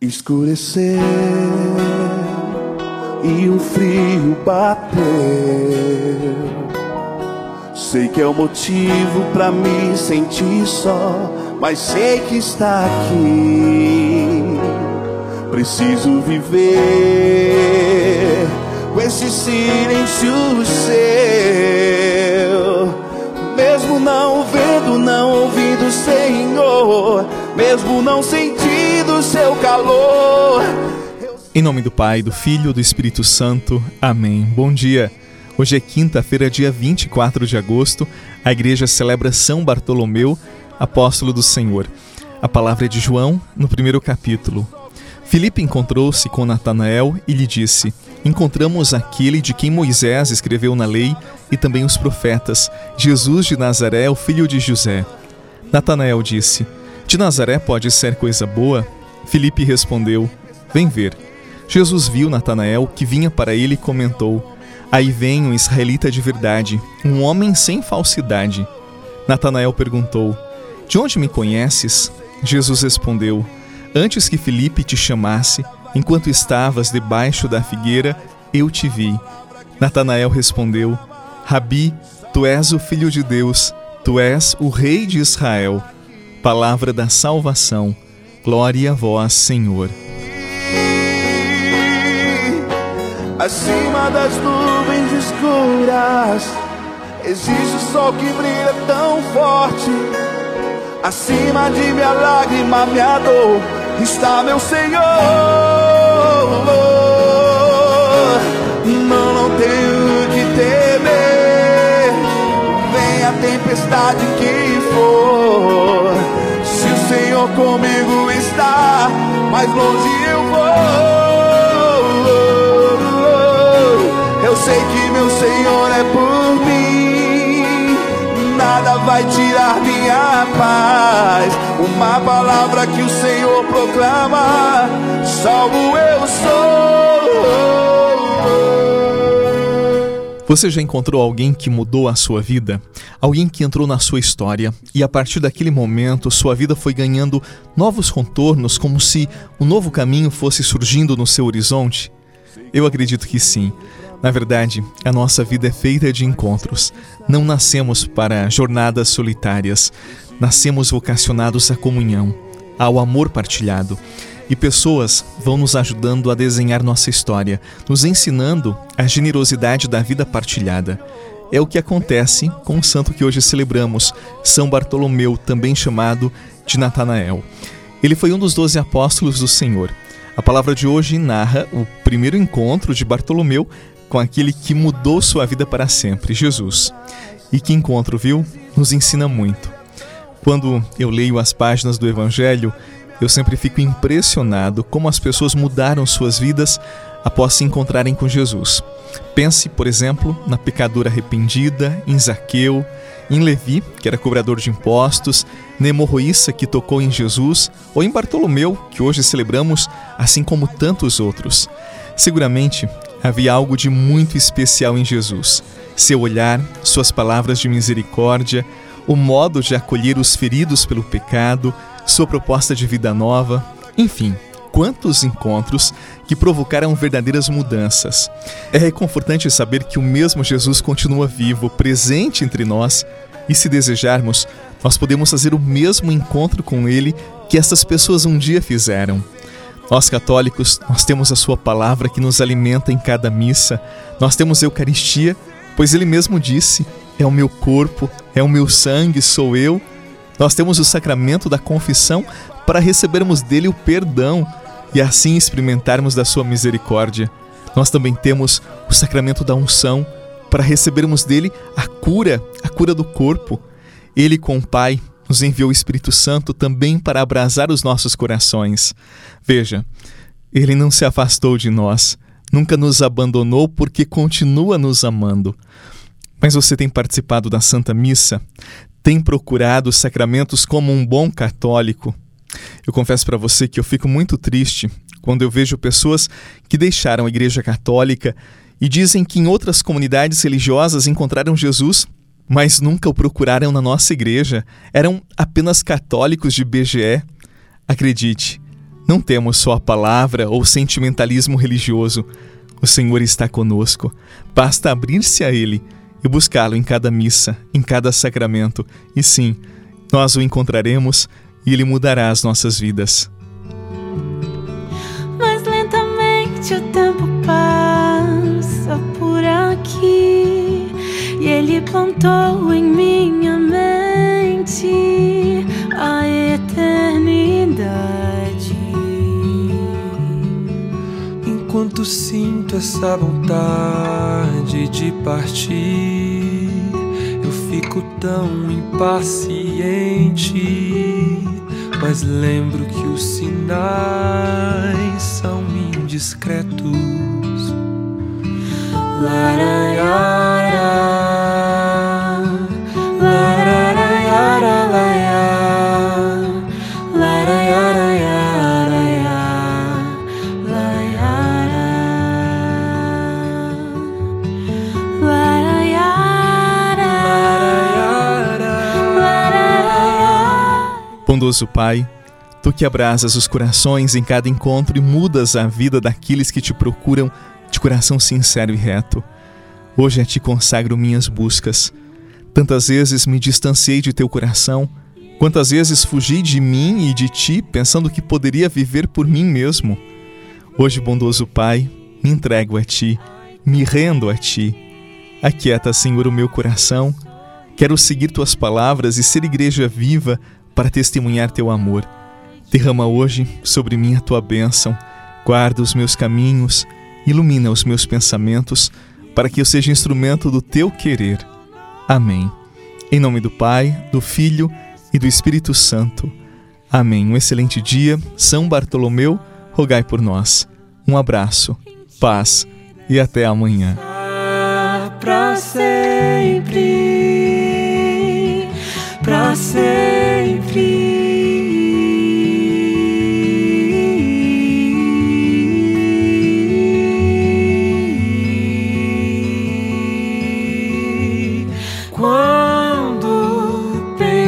Escureceu e um frio bateu. Sei que é o motivo pra me sentir só, mas sei que está aqui. Preciso viver com esse silêncio seu, mesmo não vendo, não ouvindo, Senhor, mesmo não sentindo seu calor. Em nome do Pai, do Filho e do Espírito Santo. Amém. Bom dia. Hoje é quinta-feira, dia 24 de agosto. A igreja celebra São Bartolomeu, apóstolo do Senhor. A palavra é de João, no primeiro capítulo. Filipe encontrou-se com Natanael e lhe disse: Encontramos aquele de quem Moisés escreveu na lei e também os profetas, Jesus de Nazaré, o filho de José. Natanael disse: De Nazaré pode ser coisa boa? Filipe respondeu: Vem ver. Jesus viu Natanael que vinha para ele e comentou: Aí vem um israelita de verdade, um homem sem falsidade. Natanael perguntou: De onde me conheces? Jesus respondeu: Antes que Filipe te chamasse, enquanto estavas debaixo da figueira, eu te vi. Natanael respondeu: Rabi, tu és o filho de Deus, tu és o rei de Israel. Palavra da salvação. Glória a vós, Senhor. Acima das nuvens escuras Existe o sol que brilha tão forte. Acima de minha lágrima, minha dor Está meu Senhor. Não, não tenho que temer. Venha a tempestade que Comigo está Mais longe eu vou sei que meu Senhor é por mim. Nada vai tirar minha paz. Uma palavra que o Senhor proclama, salvo eu sou. Você já encontrou alguém que mudou a sua vida? Alguém que entrou na sua história e a partir daquele momento sua vida foi ganhando novos contornos, como se um novo caminho fosse surgindo no seu horizonte? Eu acredito que sim. Na verdade, a nossa vida é feita de encontros. Não nascemos para jornadas solitárias. Nascemos vocacionados à comunhão, ao amor partilhado. E pessoas vão nos ajudando a desenhar nossa história, nos ensinando a generosidade da vida partilhada. É o que acontece com o santo que hoje celebramos, São Bartolomeu, também chamado de Natanael. Ele foi um dos doze apóstolos do Senhor. A palavra de hoje narra o primeiro encontro de Bartolomeu com aquele que mudou sua vida para sempre, Jesus. E que encontro, viu? Nos ensina muito. Quando eu leio as páginas do Evangelho, eu sempre fico impressionado como as pessoas mudaram suas vidas após se encontrarem com Jesus. Pense, por exemplo, na pecadora arrependida, em Zaqueu, em Levi, que era cobrador de impostos, na hemorroíça que tocou em Jesus, ou em Bartolomeu, que hoje celebramos, assim como tantos outros. Seguramente, Havia algo de muito especial em Jesus. Seu olhar, suas palavras de misericórdia, o modo de acolher os feridos pelo pecado, sua proposta de vida nova, enfim, quantos encontros que provocaram verdadeiras mudanças. É reconfortante saber que o mesmo Jesus continua vivo, presente entre nós, e se desejarmos, nós podemos fazer o mesmo encontro com Ele que essas pessoas um dia fizeram. Nós católicos, nós temos a sua palavra que nos alimenta em cada missa. Nós temos a Eucaristia, pois ele mesmo disse: "É o meu corpo, é o meu sangue, sou eu". Nós temos o sacramento da confissão para recebermos dele o perdão e assim experimentarmos da sua misericórdia. Nós também temos o sacramento da unção para recebermos dele a cura, a cura do corpo. Ele com o Pai nos enviou o Espírito Santo também para abrasar os nossos corações. Veja, ele não se afastou de nós, nunca nos abandonou porque continua nos amando. Mas você tem participado da Santa Missa? Tem procurado os sacramentos como um bom católico? Eu confesso para você que eu fico muito triste quando eu vejo pessoas que deixaram a Igreja Católica e dizem que em outras comunidades religiosas encontraram Jesus mas nunca o procuraram na nossa igreja. Eram apenas católicos de BGE. Acredite, Não temos só a palavra ou sentimentalismo religioso. O Senhor está conosco. Basta abrir-se a Ele e buscá-lo em cada missa, em cada sacramento. E sim, nós o encontraremos e Ele mudará as nossas vidas. Mas lentamente o tempo passa por aqui e Ele plantou em minha mente Enquanto sinto essa vontade de partir, eu fico tão impaciente. Mas lembro que os sinais são indiscretos. Laraiara, Bondoso Pai, tu que abrasas os corações em cada encontro e mudas a vida daqueles que te procuram de coração sincero e reto. Hoje a ti consagro minhas buscas. Tantas vezes me distanciei de teu coração, quantas vezes fugi de mim e de ti, pensando que poderia viver por mim mesmo. Hoje, bondoso Pai, me entrego a ti, me rendo a ti. Aquieta, Senhor, o meu coração. Quero seguir tuas palavras e ser igreja viva para testemunhar teu amor. Derrama hoje sobre mim a tua bênção, guarda os meus caminhos, ilumina os meus pensamentos, para que eu seja instrumento do teu querer. Amém. Em nome do Pai, do Filho e do Espírito Santo. Amém. Um excelente dia. São Bartolomeu, rogai por nós. Um abraço, paz e até amanhã. Para sempre, para sempre.